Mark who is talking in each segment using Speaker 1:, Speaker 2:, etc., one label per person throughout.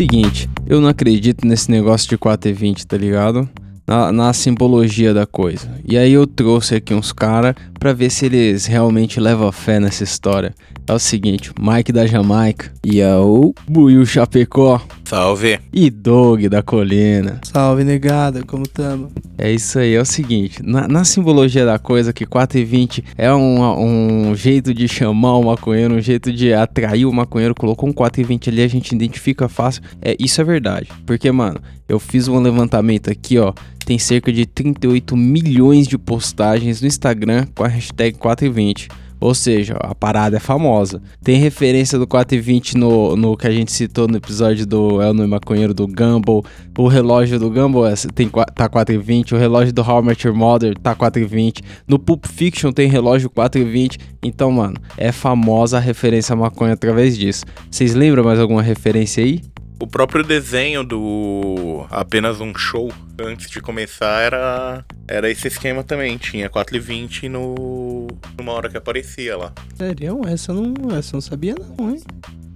Speaker 1: Seguinte, eu não acredito nesse negócio de 4,20, tá ligado? Na, na, simbologia da coisa. E aí eu trouxe aqui uns caras para ver se eles realmente levam fé nessa história. É o seguinte, Mike da Jamaica,
Speaker 2: Yo,
Speaker 1: Buiu Chapecó
Speaker 3: Salve.
Speaker 1: e Doug da Colina.
Speaker 4: Salve, negada, como tamo?
Speaker 1: É isso aí, é o seguinte, na, na simbologia da coisa que 4 e 20 é um, um jeito de chamar o maconheiro, um jeito de atrair o maconheiro, colocou um 4 e 20 ali, a gente identifica fácil, é, isso é verdade, porque mano, eu fiz um levantamento aqui ó, tem cerca de 38 milhões de postagens no Instagram com a hashtag 4 e 20 ou seja, a parada é famosa. Tem referência do 420 no, no que a gente citou no episódio do El no Maconheiro do Gumball. O relógio do Gumball é, tem, tá 420. O relógio do How I Your Mother tá 420. No Pulp Fiction tem relógio 420. Então, mano, é famosa a referência à maconha através disso. Vocês lembram mais alguma referência aí?
Speaker 3: O próprio desenho do apenas um show antes de começar era era esse esquema também. Tinha 4 e 20 no numa hora que aparecia lá.
Speaker 4: Sério? Essa eu não, essa eu não sabia não, hein?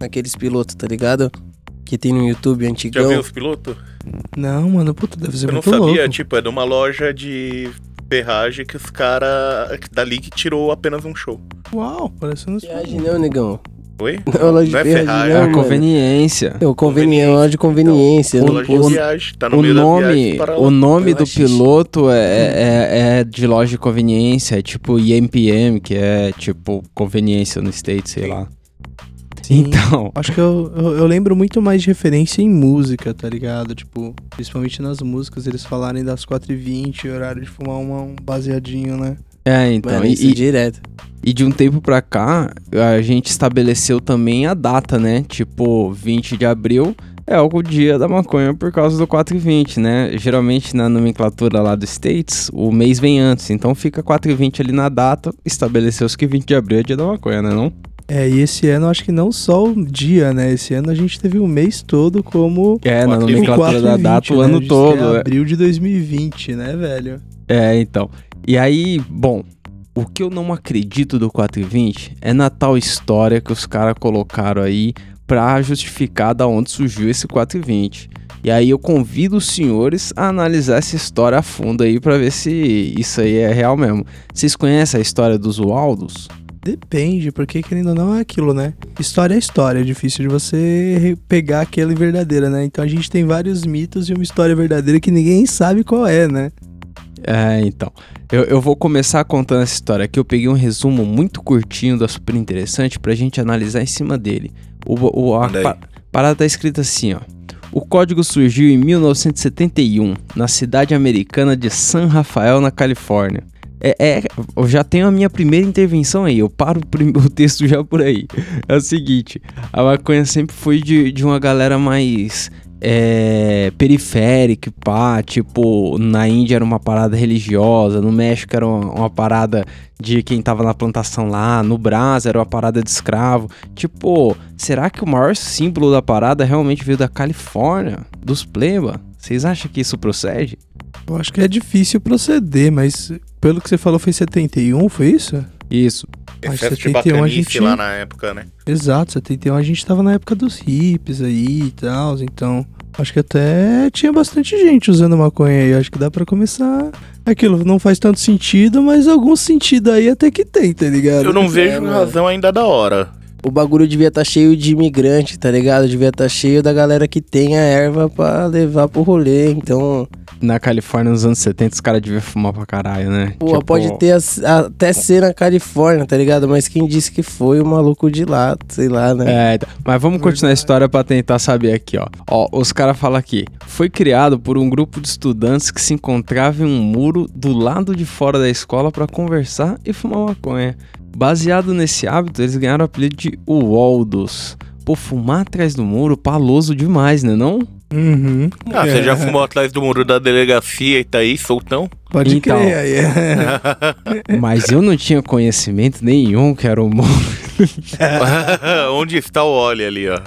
Speaker 2: aqueles pilotos, tá ligado? Que tem no YouTube
Speaker 3: Já
Speaker 2: antigão.
Speaker 3: viu os pilotos?
Speaker 4: Não, mano, puta, deve ser
Speaker 3: Eu não
Speaker 4: muito
Speaker 3: sabia,
Speaker 4: louco.
Speaker 3: tipo, é de uma loja de ferragem que os caras dali que tirou apenas um show.
Speaker 4: Uau, parece um
Speaker 2: Viagem não, negão.
Speaker 3: Oi?
Speaker 2: Não, loja de
Speaker 3: Não é
Speaker 1: É
Speaker 2: não,
Speaker 1: a
Speaker 2: mano.
Speaker 1: conveniência.
Speaker 2: É o conveniência, loja de conveniência.
Speaker 3: Então,
Speaker 2: não
Speaker 3: loja
Speaker 2: pôs-
Speaker 3: de viagem, tá no
Speaker 1: O
Speaker 3: meio da
Speaker 1: nome,
Speaker 3: lá.
Speaker 1: o nome do piloto é, é, é de loja de conveniência, é tipo IMPM, que é tipo conveniência no States, sei
Speaker 3: Sim.
Speaker 1: lá.
Speaker 4: Sim.
Speaker 1: Então,
Speaker 4: Acho que eu, eu, eu lembro muito mais de referência em música, tá ligado? Tipo, principalmente nas músicas, eles falarem das 4h20, horário de fumar uma- um baseadinho, né?
Speaker 1: É, então.
Speaker 2: Mano,
Speaker 1: e-
Speaker 2: isso é
Speaker 1: e,
Speaker 2: direto.
Speaker 1: E de um tempo pra cá, a gente estabeleceu também a data, né? Tipo, 20 de abril é o dia da maconha por causa do 420, né? Geralmente na nomenclatura lá dos States, o mês vem antes. Então fica 420 ali na data, estabeleceu-se que 20 de abril é dia da maconha, né não?
Speaker 4: É, e esse ano acho que não só o dia, né? Esse ano a gente teve o mês todo como
Speaker 1: É, na
Speaker 3: 4
Speaker 1: nomenclatura da
Speaker 4: 4h20,
Speaker 1: data o
Speaker 4: né?
Speaker 1: ano
Speaker 4: A gente
Speaker 1: todo. é.
Speaker 4: abril de 2020, né, velho?
Speaker 1: É, então. E aí, bom, o que eu não acredito do 420 é na tal história que os caras colocaram aí pra justificar da onde surgiu esse 420. E aí eu convido os senhores a analisar essa história a fundo aí pra ver se isso aí é real mesmo. Vocês conhecem a história dos Waldos?
Speaker 4: Depende, porque querendo ou não é aquilo, né? História é história, é difícil de você pegar aquela verdadeira, né? Então a gente tem vários mitos e uma história verdadeira que ninguém sabe qual é, né?
Speaker 1: É, então. Eu, eu vou começar contando essa história aqui. Eu peguei um resumo muito curtinho da super interessante pra gente analisar em cima dele. O, o, a pa- parada tá escrita assim, ó. O código surgiu em 1971, na cidade americana de San Rafael, na Califórnia. É, é, eu já tenho a minha primeira intervenção aí, eu paro o texto já por aí. É o seguinte, a maconha sempre foi de, de uma galera mais é, periférica, pá, tipo, na Índia era uma parada religiosa, no México era uma, uma parada de quem tava na plantação lá, no Brás era uma parada de escravo. Tipo, será que o maior símbolo da parada realmente veio da Califórnia, dos pleba? Vocês acham que isso procede?
Speaker 4: Eu acho que é difícil proceder, mas pelo que você falou foi 71, foi isso?
Speaker 1: Isso.
Speaker 4: Mas
Speaker 3: Excesso de
Speaker 4: 71 a
Speaker 3: bacanice
Speaker 4: gente-
Speaker 3: lá na época, né?
Speaker 4: Exato, 71 a gente tava na época dos hips aí e tal, então acho que até tinha bastante gente usando maconha aí, acho que dá pra começar. Aquilo não faz tanto sentido, mas algum sentido aí até que tem, tá ligado?
Speaker 3: Eu não vejo
Speaker 2: mano.
Speaker 3: razão ainda da hora.
Speaker 2: O bagulho devia estar cheio de imigrante, tá ligado? Devia estar cheio da galera que tem a erva pra levar pro rolê. Então,
Speaker 1: Na Califórnia, nos anos 70, os caras deviam fumar pra caralho, né?
Speaker 2: pô,
Speaker 1: Tipo,
Speaker 2: pode ter as- até ser na Califórnia, tá ligado? Mas quem disse que foi o maluco de lá, sei lá, né?
Speaker 1: É, então, mas vamos continuar a história pra tentar saber aqui, ó. Ó, os caras falam aqui. Foi criado por um grupo de estudantes que se encontrava em um muro do lado de fora da escola pra conversar e fumar maconha. Baseado nesse hábito, eles ganharam o apelido de Waldos. Pô, fumar atrás do muro, paloso demais, né não?
Speaker 4: Uhum.
Speaker 3: Ah,
Speaker 4: É,
Speaker 3: você já fumou atrás do muro da delegacia e tá aí, soltão?
Speaker 4: Pode
Speaker 1: Então.
Speaker 4: crer, aí é.
Speaker 1: Mas eu não tinha conhecimento nenhum que era o muro.
Speaker 3: Onde está o óleo ali, ó?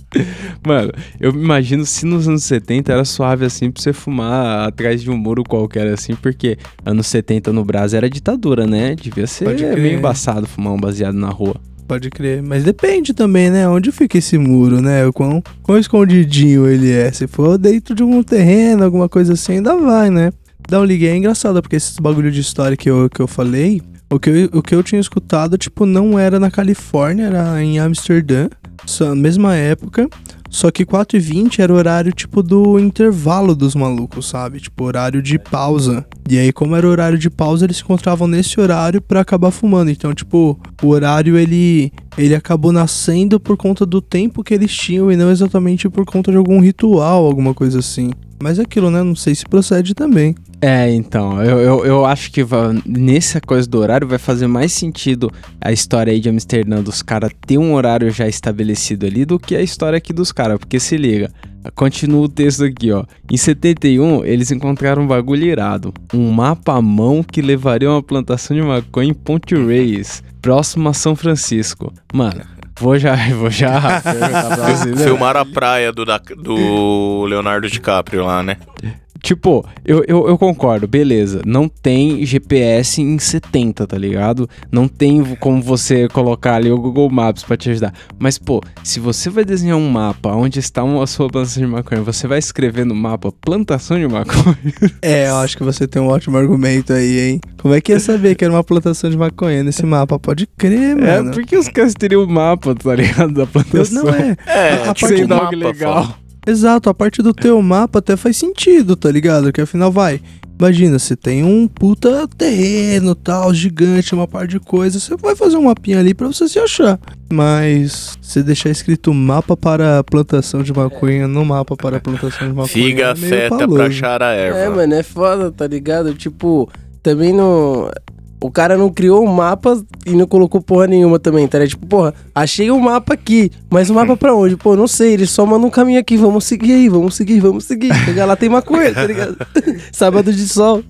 Speaker 1: Mano, eu me imagino se nos anos 70 era suave assim pra você fumar atrás de um muro qualquer assim, porque anos 70 no Brasil era ditadura, né? Devia ser
Speaker 4: Pode crer.
Speaker 1: meio embaçado fumar um baseado na rua.
Speaker 4: Pode crer. Mas depende também, né? Onde fica esse muro, né? O quão, quão escondidinho ele é. Se for dentro de um terreno, alguma coisa assim, ainda vai, né? Dá um ligue é engraçado, porque esses bagulho de história que eu, que eu falei, o que eu, o que eu tinha escutado, tipo, não era na Califórnia, era em Amsterdã, só, mesma época. Só que 4 e 20 era o horário, tipo, do intervalo dos malucos, sabe? Tipo, horário de pausa. E aí, como era o horário de pausa, eles se encontravam nesse horário pra acabar fumando. Então, tipo, o horário, ele, ele acabou nascendo por conta do tempo que eles tinham e não exatamente por conta de algum ritual, alguma coisa assim. Mas é aquilo, né? Não sei se procede também.
Speaker 1: É, então, eu, eu, eu acho que nessa coisa do horário vai fazer mais sentido a história aí de Amsterdã dos caras ter um horário já estabelecido ali do que a história aqui dos caras, porque se liga. Continua o texto aqui, ó. Em 71, eles encontraram um bagulho irado. Um mapa à mão que levaria a uma plantação de maconha em Ponte Reyes, próximo a São Francisco. Mano, vou já, vou já né?
Speaker 3: Filmaram a praia do, da- do Leonardo DiCaprio lá, né?
Speaker 1: Tipo, eu, eu, eu concordo, beleza. Não tem GPS em 70, tá ligado? Não tem como você colocar ali o Google Maps pra te ajudar. Mas, pô, se você vai desenhar um mapa onde está uma, a sua plantação de maconha, você vai escrever no mapa plantação de maconha.
Speaker 4: É, eu acho que você tem um ótimo argumento aí, hein? Como é que ia saber que era uma plantação de maconha nesse mapa? Pode crer,
Speaker 1: É,
Speaker 4: mano.
Speaker 1: por que os caras teriam o mapa, tá ligado? Da
Speaker 4: Eu-
Speaker 1: plantação.
Speaker 4: Não é.
Speaker 3: É,
Speaker 4: A- a
Speaker 3: tipo
Speaker 4: parte
Speaker 3: um
Speaker 1: Sem
Speaker 3: mapa
Speaker 1: legal.
Speaker 3: só.
Speaker 4: Exato, a parte do teu mapa até faz sentido, tá ligado? Que afinal vai. Imagina, você tem um puta terreno tal, gigante, uma par de coisas. Você vai fazer um mapinha ali pra você se achar. Mas você deixar escrito mapa para plantação de maconha no mapa para plantação de maconha.
Speaker 3: Siga
Speaker 4: é
Speaker 3: a
Speaker 4: meio
Speaker 3: seta pra
Speaker 4: paloso.
Speaker 3: achar a erva.
Speaker 2: É, mano, é foda, tá ligado? Tipo, também não. O cara não criou um mapa e não colocou porra nenhuma também, tá? Tipo, porra, achei um mapa aqui, mas o mapa pra onde? Pô, não sei, ele só manda um caminho aqui, vamos seguir aí, vamos seguir, vamos seguir. Chegar lá tem maconha, tá ligado? Sábado de sol.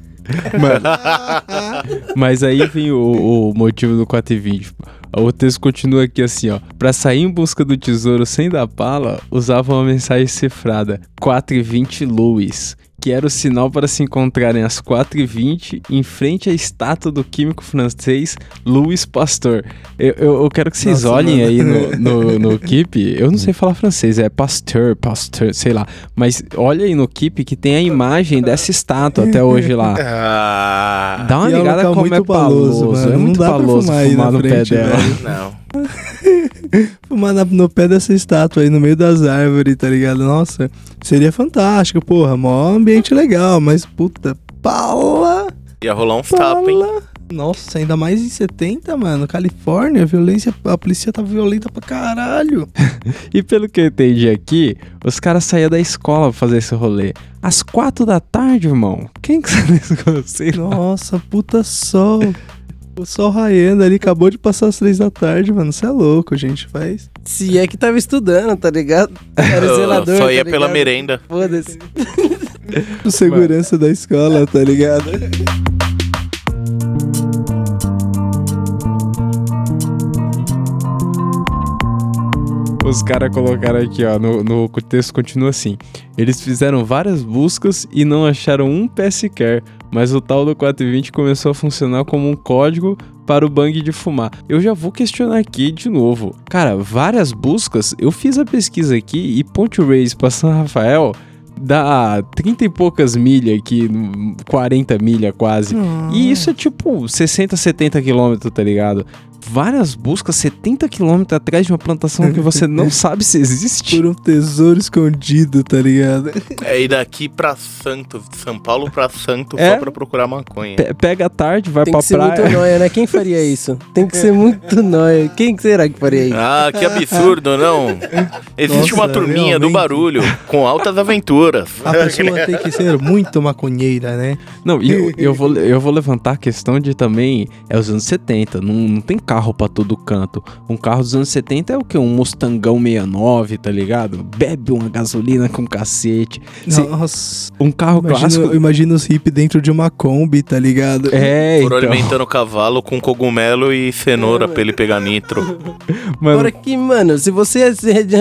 Speaker 1: Mas aí vem o, o motivo do 420. O texto continua aqui assim, ó. Pra sair em busca do tesouro sem dar pala, usava uma mensagem cifrada 420 Louis, que era o sinal para se encontrarem às 4h20 em frente à estátua do químico francês Louis Pasteur. Eu, eu, eu quero que vocês
Speaker 4: Nossa,
Speaker 1: olhem
Speaker 4: mano.
Speaker 1: aí no, no, no Keep. Eu não sei falar francês, é Pasteur, Pasteur, sei lá. Mas olha aí no Keep que tem a imagem dessa estátua até hoje lá.
Speaker 3: Ah,
Speaker 1: Dá uma
Speaker 4: E é um
Speaker 1: ligada como é paloso,
Speaker 4: paloso, mano.
Speaker 1: É
Speaker 4: Não
Speaker 1: muito
Speaker 4: pra
Speaker 1: paloso
Speaker 4: fumar aí
Speaker 1: fumar
Speaker 4: na
Speaker 1: no pé
Speaker 4: frente,
Speaker 1: dela.
Speaker 4: velho.
Speaker 3: não.
Speaker 4: Fumar no pé dessa estátua aí, no meio das árvores, tá ligado? Nossa, seria fantástico, porra. Mó ambiente legal, mas puta, pala,
Speaker 3: Ia rolar uns tapas, hein?
Speaker 4: Nossa, ainda mais em 70, mano. Califórnia, a violência, a polícia tá violenta pra caralho.
Speaker 1: E pelo que eu entendi aqui, os caras saíam da escola pra fazer esse rolê. Às quatro da tarde, irmão. Quem que sai da escola? Sei.
Speaker 4: Nossa, puta sol. O sol raiando ali, acabou de passar as três da tarde, mano. Você é louco, gente. Faz.
Speaker 2: Se é que tava estudando, tá ligado? Era
Speaker 3: Eu
Speaker 2: zelador.
Speaker 3: só
Speaker 2: tá
Speaker 3: ia pela
Speaker 2: ligado?
Speaker 3: merenda.
Speaker 2: Foda-se.
Speaker 4: O segurança da escola, tá ligado?
Speaker 1: Os caras colocaram aqui, ó, no, no texto continua assim. Eles fizeram várias buscas e não acharam um pé sequer, mas o tal do 420 começou a funcionar como um código para o bang de fumar. Eu já vou questionar aqui de novo. Cara, várias buscas, eu fiz a pesquisa aqui e Ponte Reis para São Rafael dá 30 e poucas milhas aqui, 40 milhas quase. E isso é tipo 60, 70 quilômetros, tá ligado? Várias buscas, 70 quilômetros atrás de uma plantação que você não sabe se existe.
Speaker 4: Por um tesouro escondido, tá ligado?
Speaker 3: É ir daqui pra Santo, de São Paulo pra Santo,
Speaker 1: É?
Speaker 3: só pra procurar maconha.
Speaker 1: Pe- Pega a tarde, vai
Speaker 2: Tem
Speaker 1: pra
Speaker 2: que ser
Speaker 1: praia.
Speaker 2: muito nóia, né? Quem faria isso? Tem que ser muito nóia. Quem que será que faria isso?
Speaker 3: Ah, que absurdo, não? Existe
Speaker 4: Nossa,
Speaker 3: uma turminha do
Speaker 4: realmente.
Speaker 3: barulho, com altas aventuras.
Speaker 4: A pessoa tem que ser muito maconheira, né?
Speaker 1: Não, e eu, eu, vou, eu vou levantar a questão de também. É os anos 70, não, não tem carro pra todo canto. Um carro dos anos 70 é o que? Um Mustangão 69, tá ligado? Bebe uma gasolina com cacete. Se-
Speaker 4: Nossa.
Speaker 1: um carro
Speaker 4: Imagina,
Speaker 1: clássico.
Speaker 4: imagina os hippies dentro de uma Kombi, tá ligado?
Speaker 1: É,
Speaker 3: Foram
Speaker 1: então.
Speaker 3: alimentando o cavalo com cogumelo e cenoura pra ele pegar nitro.
Speaker 1: Mano,
Speaker 2: Agora que, mano, se você.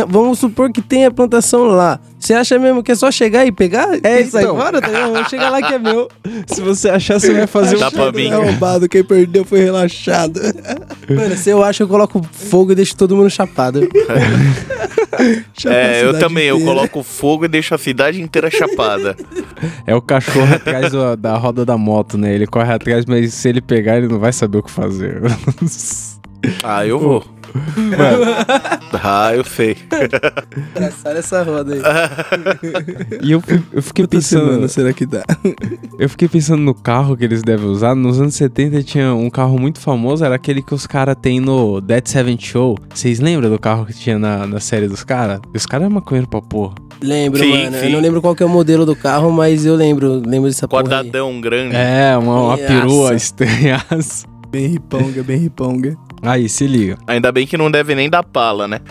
Speaker 2: Vamos supor que tem a plantação lá. Você acha mesmo que é só chegar e pegar?
Speaker 1: É,
Speaker 2: sair
Speaker 1: então.
Speaker 2: fora? Tá ligado? Vamos chegar lá que é meu.
Speaker 1: se você achar, você vai fazer
Speaker 3: Dá
Speaker 1: um.
Speaker 3: pra.
Speaker 4: É roubado, quem perdeu foi relaxado.
Speaker 2: Mano, se eu acho, eu coloco fogo e deixo todo mundo chapado.
Speaker 4: Chapa
Speaker 3: É, eu também, eu
Speaker 4: inteira.
Speaker 3: coloco fogo e deixo a cidade inteira chapada.
Speaker 1: É o cachorro atrás do- da roda da moto, né? Ele corre atrás, mas se ele pegar, ele não vai saber o que fazer.
Speaker 3: Ah, eu vou. Ah, eu sei.
Speaker 2: Traçar essa roda aí.
Speaker 1: e eu, eu fiquei pensando.
Speaker 4: será que dá?
Speaker 1: Eu fiquei pensando no carro que eles devem usar. Nos anos 70 tinha um carro muito famoso, era aquele que os caras têm no Dead Seven Show. Vocês lembram do carro que tinha na, na série dos caras? Os caras eram maconheiro pra porra.
Speaker 2: Lembro,
Speaker 3: Sim,
Speaker 2: mano.
Speaker 3: sim.
Speaker 2: Eu não lembro qual que é o modelo do carro, mas eu lembro. Lembro dessa porra aí.
Speaker 3: Quadradão grande.
Speaker 1: É, uma, uma
Speaker 2: Nossa.
Speaker 1: perua estranha.
Speaker 4: Bem riponga, bem riponga.
Speaker 1: Aí, se liga.
Speaker 3: Ainda bem que não deve nem dar pala, né?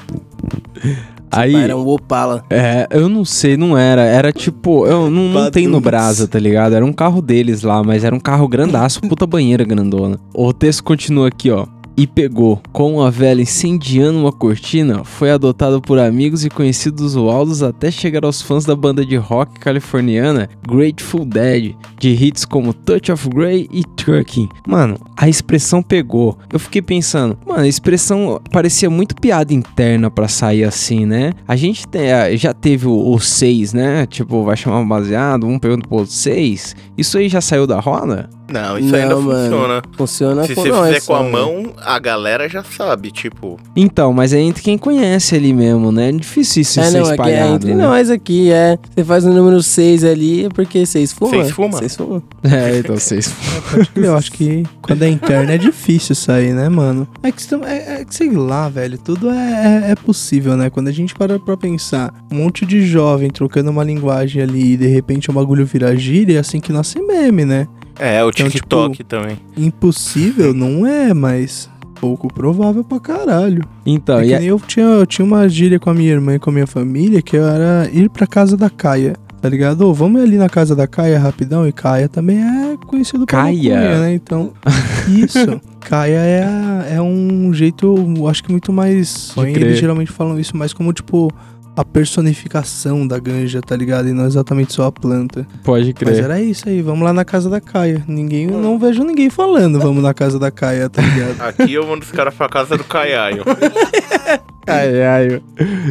Speaker 1: Aí,
Speaker 2: Era um Opala.
Speaker 1: é, eu não sei, não era. Era tipo, eu não, não tem no. Brasa, tá ligado? Era um carro deles lá, mas era um carro grandaço, puta banheira grandona. O texto continua aqui, ó. E pegou, com uma vela incendiando uma cortina, foi adotado por amigos e conhecidos usuários até chegar aos fãs da banda de rock californiana Grateful Dead, de hits como Touch of Grey e Trucking. Mano, a expressão pegou. Eu fiquei pensando, mano, a expressão parecia muito piada interna pra sair assim, né? A gente tem- eh, já teve o 6, né? Tipo, vai chamar um baseado, um pergunta pro outro 6. Isso aí já saiu da roda?
Speaker 3: Não, isso
Speaker 2: Não,
Speaker 3: ainda
Speaker 2: mano.
Speaker 3: funciona.
Speaker 2: Funciona
Speaker 3: Se
Speaker 2: com-
Speaker 3: você
Speaker 2: não, é
Speaker 3: fizer com
Speaker 2: só-
Speaker 3: a mão, a galera já sabe, tipo.
Speaker 1: Então, mas é entre quem conhece ali mesmo, né? É difícil isso
Speaker 2: É,
Speaker 1: ser
Speaker 2: não, é que é
Speaker 1: espalhado,
Speaker 2: entre
Speaker 1: né?
Speaker 2: nós aqui, é. Você faz o número 6 ali, é porque 6 fuma.
Speaker 3: Seis fuma?
Speaker 2: 6 fuma.
Speaker 1: É, então vocês...
Speaker 4: Eu acho que quando é interno é difícil sair, né, mano? É que, é, é que sei lá, velho, tudo é, é, é possível, né? Quando a gente para pra pensar, um monte de jovem trocando uma linguagem ali e de repente o bagulho vira gíria, é assim que nasce meme, né?
Speaker 3: É, o
Speaker 4: Então,
Speaker 3: TikTok também.
Speaker 4: Impossível não é, mas pouco provável pra caralho.
Speaker 1: Então,
Speaker 4: É
Speaker 1: e a-
Speaker 4: nem eu tinha, eu tinha uma gíria com a minha irmã e com a minha família que era ir pra casa da Caia. Tá ligado? Ô, vamos ali na casa da Caia rapidão. E Caia também é conhecido por
Speaker 1: Caia?
Speaker 4: maconha, né? Então, isso. Caia é, a- é um jeito, eu acho que muito mais... Eles geralmente falam isso mais como, tipo, a personificação da ganja, tá ligado? E não exatamente só a planta.
Speaker 1: pode
Speaker 4: Mas
Speaker 1: crer.
Speaker 4: era isso aí, vamos lá na casa da Caia. Ninguém, eu não vejo ninguém falando, vamos na casa da Caia, tá ligado?
Speaker 3: Aqui eu mando os caras pra casa do Caiaio.
Speaker 1: Ai, ai.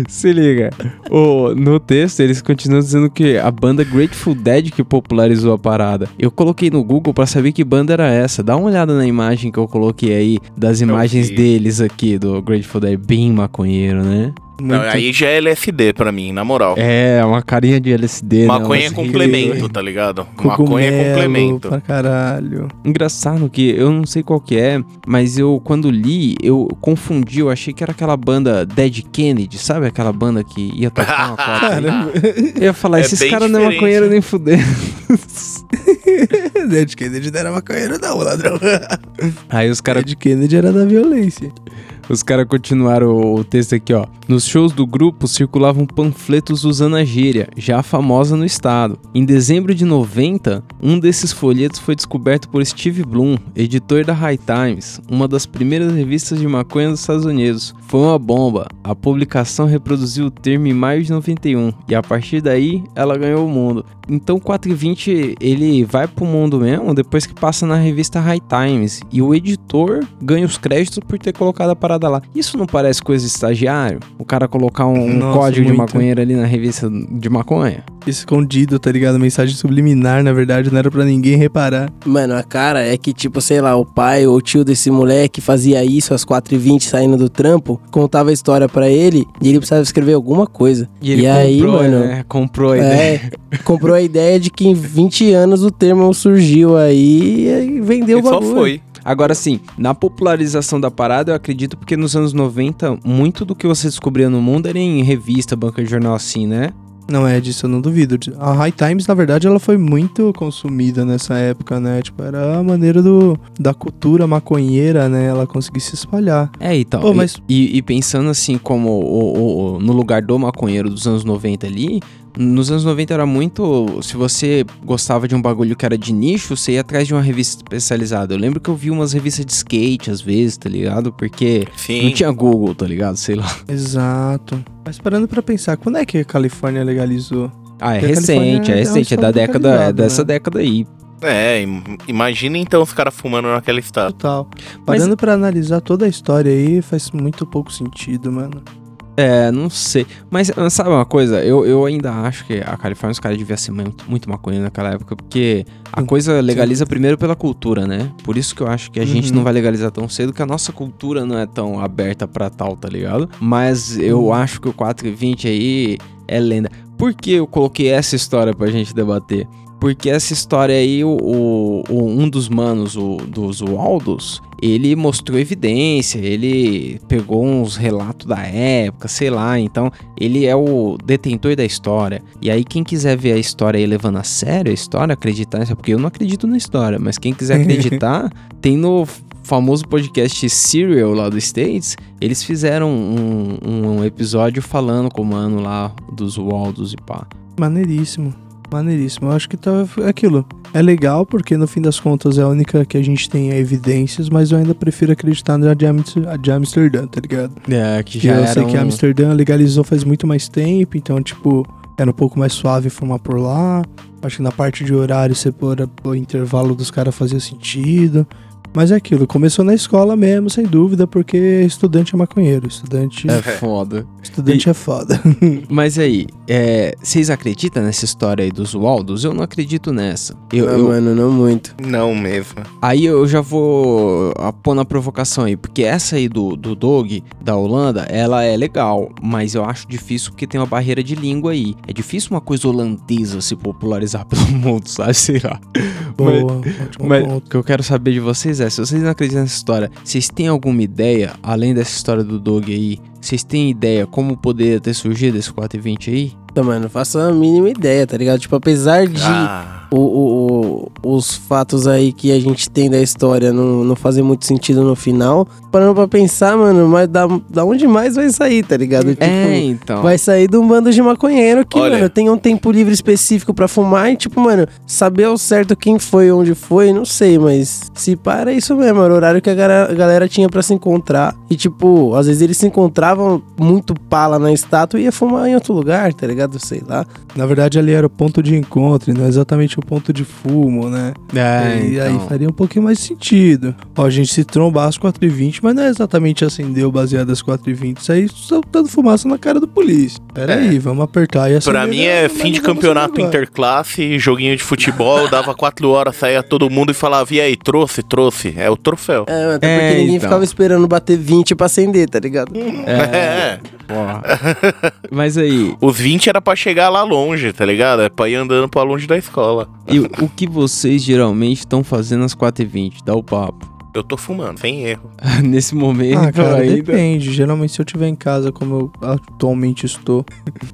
Speaker 1: Se liga. O, no texto, eles continuam dizendo que a banda Grateful Dead que popularizou a parada. Eu coloquei no Google pra saber que banda era essa. Dá uma olhada na imagem que eu coloquei aí, das imagens
Speaker 3: vi.
Speaker 1: deles aqui, do Grateful Dead. Bem maconheiro, né?
Speaker 3: Não,
Speaker 4: Muito-
Speaker 3: aí já é LSD pra mim, na moral.
Speaker 1: É, uma carinha de LSD, né?
Speaker 3: Maconha é complemento, tá ligado? Maconha é complemento.
Speaker 4: Pra caralho.
Speaker 1: Engraçado que eu não sei qual que é, mas eu quando li, eu confundi, eu achei que era aquela banda Dead Kennedy, sabe? Aquela banda que ia tocar uma aí. Eu ia falar,
Speaker 3: É
Speaker 1: esses caras não é maconheiro nem fuder.
Speaker 4: Dead Kennedy não era maconheiro não, ladrão.
Speaker 1: Aí os caras
Speaker 4: Dead Kennedy era da violência.
Speaker 1: Os cara continuaram o texto aqui, ó. Nos shows do grupo circulavam panfletos usando a gíria, já famosa no estado. Em dezembro de 90, um desses folhetos foi descoberto por Steve Bloom, editor da High Times, uma das primeiras revistas de maconha dos Estados Unidos. Foi uma bomba. A publicação reproduziu o termo em maio de 91 e a partir daí ela ganhou o mundo. Então o 420 ele vai pro mundo mesmo depois que passa na revista High Times e o editor ganha os créditos por ter colocado a parada lá. Isso não parece coisa de estagiário? O cara colocar um, um
Speaker 4: Nossa,
Speaker 1: código de
Speaker 4: muito.
Speaker 1: maconheiro ali na revista de maconha?
Speaker 4: Escondido, tá ligado? Mensagem subliminar, na verdade, não era pra ninguém reparar.
Speaker 2: Mano, a cara é que, tipo, sei lá, o pai ou o tio desse moleque fazia isso às 4h20 saindo do trampo, contava a história pra ele e ele precisava escrever alguma coisa.
Speaker 1: E ele
Speaker 2: aí,
Speaker 1: comprou,
Speaker 2: mano.
Speaker 1: né? Comprou a ideia.
Speaker 2: É, comprou a ideia de que em 20 anos o termo surgiu aí e vendeu o
Speaker 3: só
Speaker 2: bagulho.
Speaker 3: foi.
Speaker 1: Agora sim, na popularização da parada, eu acredito porque nos anos 90, muito do que você descobria no mundo era em revista, banca de jornal assim, né?
Speaker 4: Não é disso, eu não duvido. A High Times, na verdade, ela foi muito consumida nessa época, né? Tipo, era a maneira do, da cultura maconheira, né? Ela conseguir se espalhar.
Speaker 1: É, então. E-
Speaker 4: mas-
Speaker 1: e, e pensando assim, como o- o- o- no lugar do maconheiro dos anos 90 ali, nos anos 90 era muito. Se você gostava de um bagulho que era de nicho, você ia atrás de uma revista especializada. Eu lembro que eu vi umas revistas de skate às vezes, tá ligado? Porque
Speaker 3: Sim.
Speaker 1: não tinha Google, tá ligado? Sei lá.
Speaker 4: Exato. Mas parando pra pensar, quando é que a Califórnia legalizou?
Speaker 1: Ah, é
Speaker 4: Porque
Speaker 1: recente, é
Speaker 4: é
Speaker 1: recente, é da
Speaker 4: estado
Speaker 1: década, é dessa
Speaker 4: né?
Speaker 1: década aí.
Speaker 3: É, im- imagina então os caras fumando naquela estátua.
Speaker 4: Total.
Speaker 1: Mas-
Speaker 4: Parando pra analisar toda a história aí, faz muito pouco sentido, mano.
Speaker 1: É, não sei. Mas ah, sabe uma coisa? Eu, eu ainda acho que a Califórnia, os caras deviam ser muito, muito maconha naquela época, porque a
Speaker 4: Sim,
Speaker 1: coisa legaliza primeiro pela cultura, né? Por isso que eu acho que a gente
Speaker 4: Uhum.
Speaker 1: não vai legalizar tão cedo, que a nossa cultura não é tão aberta pra tal, tá ligado? Mas eu
Speaker 4: Uhum.
Speaker 1: acho que o 420 aí é lenda. Por que eu coloquei essa história pra gente debater? Porque essa história aí, o, o- um dos manos, o, dos Waldos, ele mostrou evidência, ele pegou uns relatos da época, sei lá, então ele é o detentor da história. E aí quem quiser ver a história aí levando a sério a história, acreditar nisso, porque eu não acredito na história, mas quem quiser acreditar, tem no famoso podcast Serial lá dos States, eles fizeram um, um episódio falando com o mano lá dos Waldos e pá.
Speaker 4: Maneiríssimo. Maneiríssimo. Eu acho que tá é aquilo. É legal porque no fim das contas é a única que a gente tem evidências, mas eu ainda prefiro acreditar na de, Amster- a de Amsterdã, tá ligado?
Speaker 1: É, que já
Speaker 4: eu sei que
Speaker 1: um-
Speaker 4: Amsterdã legalizou faz muito mais tempo, então, tipo, era um pouco mais suave fumar por lá. Acho que na parte de horário, você pôr o intervalo dos caras fazia sentido. Mas é aquilo, começou na escola mesmo, sem dúvida, porque estudante é maconheiro. Estudante
Speaker 1: É foda.
Speaker 4: Estudante é foda.
Speaker 1: Mas aí, é, vocês acreditam nessa história aí dos Waldos? Eu não acredito nessa. Eu,
Speaker 2: Ah,
Speaker 1: eu-
Speaker 2: mano, não muito.
Speaker 3: Não mesmo.
Speaker 1: aí eu já vou ah, pôr na provocação aí, porque essa aí do, do Dog, da Holanda, ela é legal, mas eu acho difícil porque tem uma barreira de língua aí. É difícil uma coisa holandesa se popularizar pelo mundo, sabe? Sei lá.
Speaker 4: Boa,
Speaker 1: Mas-
Speaker 4: ótimo
Speaker 1: Mas o
Speaker 4: ponto.
Speaker 1: que eu quero saber de vocês é, se vocês não acreditam nessa história, vocês têm alguma ideia, além dessa história do Dog aí, vocês têm ideia como poderia ter surgido esse 420 aí?
Speaker 2: Então, mano, não faço a mínima ideia, tá ligado? Tipo, apesar de
Speaker 3: Ah,
Speaker 2: o, o- os fatos aí que a gente tem da história não, não fazer muito sentido no final, parando pra pensar, mano, mas da, da onde mais vai sair, tá ligado? Tipo,
Speaker 1: é, então.
Speaker 2: Vai sair de um bando de maconheiro que,
Speaker 3: Olha.
Speaker 2: mano, tem um tempo livre específico pra fumar e, tipo, mano, saber ao certo quem foi, onde foi, não sei, mas se para é isso mesmo, era o horário que a gara- a galera tinha pra se encontrar. E, tipo, às vezes eles se encontravam muito pala na estátua e ia fumar em outro lugar, tá ligado? Sei lá.
Speaker 4: Na verdade, ali era o ponto de encontro, não exatamente o ponto de fumo, né?
Speaker 1: É,
Speaker 4: e aí
Speaker 1: então.
Speaker 4: faria um pouquinho mais sentido. Ó, a gente se trombar às 4h20, mas não é exatamente acender o baseado às 4h20. Isso aí só dando fumaça na cara do polícia. Pera
Speaker 3: É.
Speaker 4: aí, vamos apertar e acender.
Speaker 3: pra mim é fim de campeonato interclasse, joguinho de futebol, dava quatro horas, saía todo mundo e falava, e aí, trouxe, trouxe. É o troféu.
Speaker 2: É, até
Speaker 1: É,
Speaker 2: porque ninguém
Speaker 1: então.
Speaker 2: ficava esperando bater 20 pra acender, tá ligado?
Speaker 1: É, porra. Mas aí,
Speaker 3: Os 20 era pra chegar lá longe, tá ligado? É pra ir andando pra longe da escola.
Speaker 1: E o que vocês geralmente estão fazendo às 4h20? Dá o papo.
Speaker 3: Eu tô fumando, sem erro.
Speaker 1: Nesse momento
Speaker 4: Ah, cara,
Speaker 1: ainda.
Speaker 4: depende. Geralmente, se eu estiver em casa como eu atualmente estou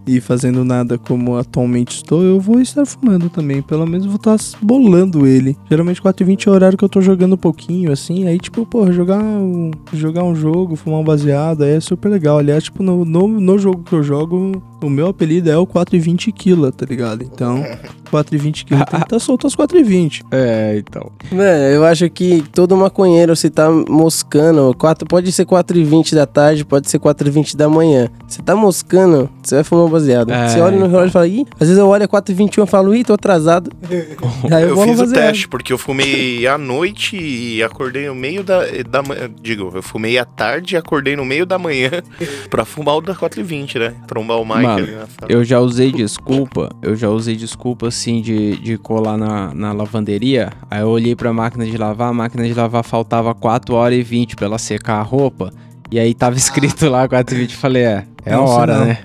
Speaker 4: e fazendo nada como atualmente estou, eu vou estar fumando também. Pelo menos vou estar bolando ele. Geralmente, 4h20 é o horário que eu tô jogando um pouquinho, assim. Aí, tipo, porra, jogar um, jogar um jogo, fumar um baseado, aí é super legal. Aliás, tipo, no, no, no jogo que eu jogo, o meu apelido é o 4,20 kg, tá ligado? Então, 4,20 kg tem que estar solto às 4,20.
Speaker 1: É, então.
Speaker 2: Mano, eu acho que todo maconheiro, se tá moscando, quatro, pode ser 4 e 20 da tarde, pode ser 4 e 20 da manhã. Você tá moscando, você vai fumar um baseado.
Speaker 1: É,
Speaker 2: você olha no
Speaker 1: então.
Speaker 2: relógio e fala, ih, às vezes eu olho a 4 e 21 e falo, ih, tô atrasado. Aí eu,
Speaker 3: Eu fiz o teste, porque eu fumei à noite e acordei no meio da, da manhã. Digo, eu fumei à tarde e acordei no meio da manhã pra fumar o da 420, né? Trombar o Mike
Speaker 1: Mano. Eu já usei desculpa, eu já usei desculpa assim de, de colar na, na lavanderia. Aí eu olhei pra máquina de lavar, a máquina de lavar faltava 4 horas e 20 pra ela secar a roupa. E aí tava escrito lá 4 e 20, eu falei, é, é a
Speaker 4: um
Speaker 1: hora, né?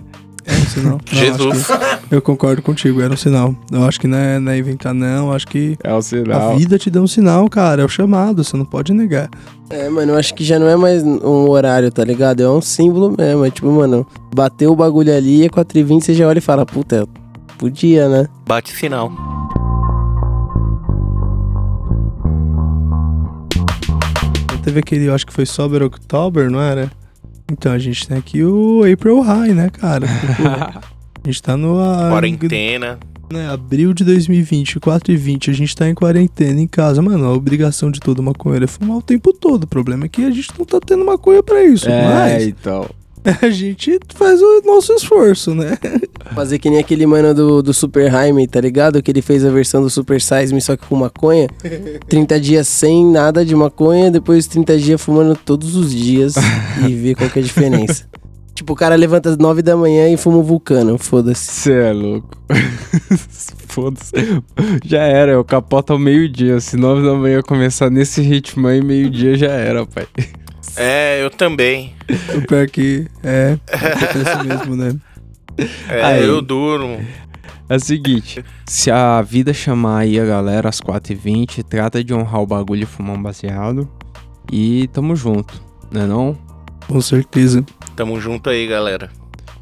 Speaker 4: É um sinal. Não,
Speaker 3: Jesus.
Speaker 4: eu concordo contigo, era um sinal. Eu acho que não é, não é inventar, não. Eu acho que
Speaker 1: É
Speaker 4: a
Speaker 1: sinal.
Speaker 4: vida te dá um sinal, cara. É o chamado, você não pode negar.
Speaker 2: É, mano, eu acho que já não é mais um horário, tá ligado? É um símbolo mesmo. É tipo, mano, bateu o bagulho ali, é 4 e 20 você já olha e fala, puta, podia, né?
Speaker 3: Bate sinal.
Speaker 4: Teve aquele, eu acho que foi Sober October, não era? Então a gente tem aqui o April High, né, cara? A gente tá no. a-
Speaker 3: Quarentena.
Speaker 4: né, abril de 2020, 4 e 20, a gente tá em quarentena em casa. Mano, a obrigação de todo maconheiro é fumar o tempo todo. O problema é que a gente não tá tendo maconha pra isso.
Speaker 1: É,
Speaker 4: Mas
Speaker 1: então.
Speaker 4: A gente faz o nosso esforço, né?
Speaker 2: Fazer que nem aquele mano do, do Super Jaime, tá ligado? Que ele fez a versão do Super Size Me só que com maconha. 30 dias sem nada de maconha, depois 30 dias fumando todos os dias e ver qual que é a diferença. Tipo, o cara levanta às 9 da manhã e fuma um vulcano, foda-se.
Speaker 1: Você é louco. Foda-se. Já era, eu capoto ao meio-dia. Se nove da manhã começar nesse ritmo aí, meio-dia já era, pai.
Speaker 3: É, eu também.
Speaker 4: O pior que é, acontece mesmo, né?
Speaker 3: É,
Speaker 1: Aí.
Speaker 3: eu durmo.
Speaker 1: É o seguinte, se a vida chamar aí a galera às 4h20, trata de honrar o bagulho e fumar um baseado. E tamo junto, né não?
Speaker 4: Com certeza.
Speaker 3: Tamo junto aí, galera.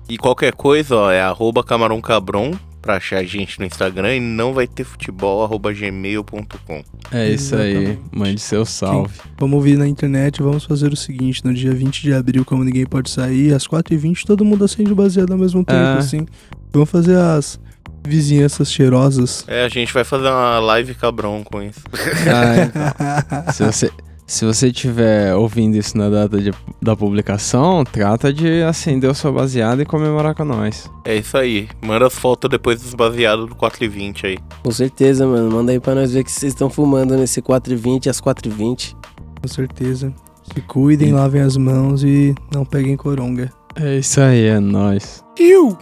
Speaker 3: E qualquer coisa, ó, é arroba camarão cabron pra achar a gente no Instagram e não vai ter futebol arroba gmail.com.
Speaker 1: É isso aí, mande seu salve.
Speaker 4: Vamos ouvir na internet, vamos fazer o seguinte, no dia 20 de abril, como ninguém pode sair, às 4h20 todo mundo acende o baseado ao mesmo tempo,
Speaker 1: É.
Speaker 4: assim. Vamos fazer as vizinhanças cheirosas.
Speaker 3: É, a gente vai fazer uma live cabron com isso.
Speaker 1: Ah, então. se você se você estiver ouvindo isso na data de- da publicação, trata de acender o seu baseado e comemorar com nós.
Speaker 3: É isso aí. Manda as fotos depois dos baseados do 4 e 20 aí.
Speaker 2: Com certeza, mano. Manda aí pra nós ver que vocês estão fumando nesse 4h20 às 4h20.
Speaker 4: Com certeza. Se cuidem, lavem as mãos e não peguem coronga.
Speaker 1: É isso aí, é nóis.
Speaker 4: Iu!